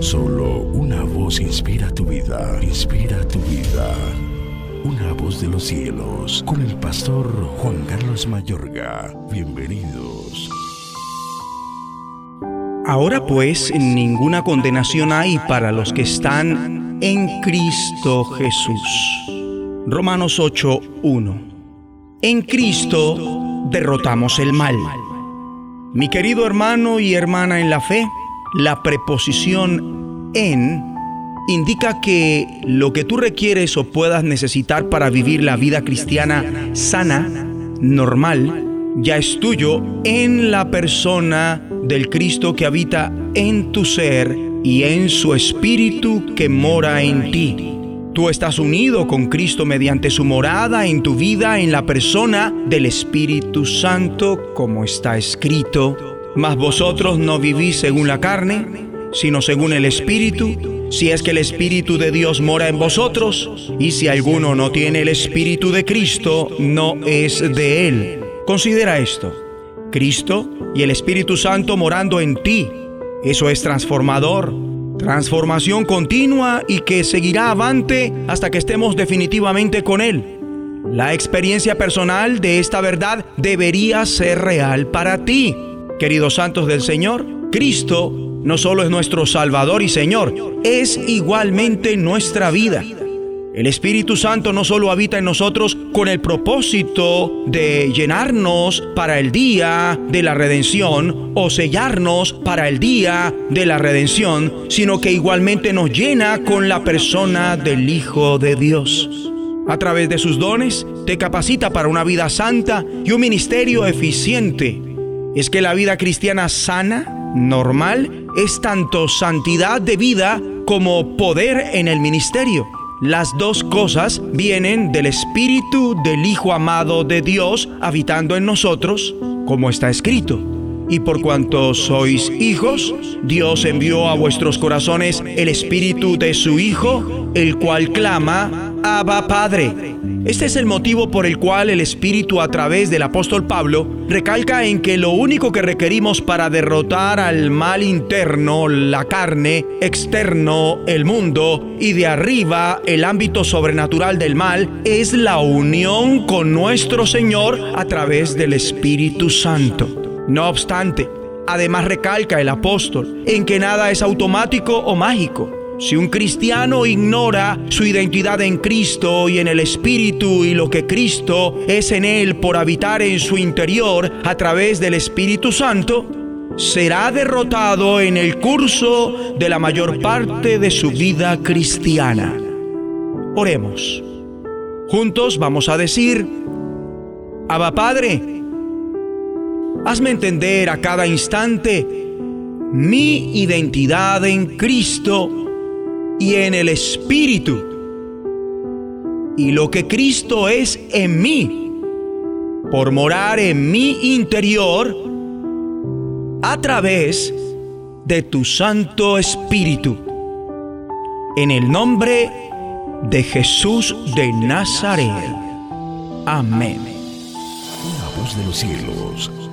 Solo una voz inspira tu vida, inspira tu vida. Una voz de los cielos, con el pastor Juan Carlos Mayorga. Bienvenidos. Ahora pues ninguna condenación hay para los que están en Cristo Jesús. Romanos 8:1. En Cristo derrotamos el mal. Mi querido hermano y hermana en la fe, la preposición en indica que lo que tú requieres o puedas necesitar para vivir la vida cristiana sana, normal, ya es tuyo en la persona del Cristo que habita en tu ser y en su espíritu que mora en ti. Tú estás unido con Cristo mediante su morada en tu vida en la persona del Espíritu Santo, como está escrito. Mas vosotros no vivís según la carne, sino según el Espíritu, si es que el Espíritu de Dios mora en vosotros, y si alguno no tiene el Espíritu de Cristo, no es de él. Considera esto, Cristo y el Espíritu Santo morando en ti. Eso es transformador, transformación continua y que seguirá avante hasta que estemos definitivamente con Él. La experiencia personal de esta verdad debería ser real para ti. Queridos santos del Señor, Cristo no solo es nuestro Salvador y Señor, es igualmente nuestra vida. El Espíritu Santo no solo habita en nosotros con el propósito de llenarnos para el día de la redención o sellarnos para el día de la redención, sino que igualmente nos llena con la persona del Hijo de Dios. A través de sus dones, te capacita para una vida santa y un ministerio eficiente. Es que la vida cristiana sana, normal, es tanto santidad de vida como poder en el ministerio. Las dos cosas vienen del Espíritu del Hijo amado de Dios habitando en nosotros, como está escrito. Y por cuanto sois hijos, Dios envió a vuestros corazones el Espíritu de su Hijo, el cual clama, Abba Padre. Este es el motivo por el cual el Espíritu a través del apóstol Pablo recalca en que lo único que requerimos para derrotar al mal interno, la carne, externo, el mundo y de arriba el ámbito sobrenatural del mal es la unión con nuestro Señor a través del Espíritu Santo. No obstante, además recalca el apóstol en que nada es automático o mágico si un cristiano ignora su identidad en Cristo y en el Espíritu y lo que Cristo es en él por habitar en su interior a través del Espíritu Santo, será derrotado en el curso de la mayor parte de su vida cristiana. Oremos. Juntos vamos a decir, Abba Padre, hazme entender a cada instante mi identidad en Cristo y en el Espíritu. Y lo que Cristo es en mí, por morar en mi interior, a través de tu Santo Espíritu. En el nombre de Jesús de Nazaret. Amén. La voz de los cielos,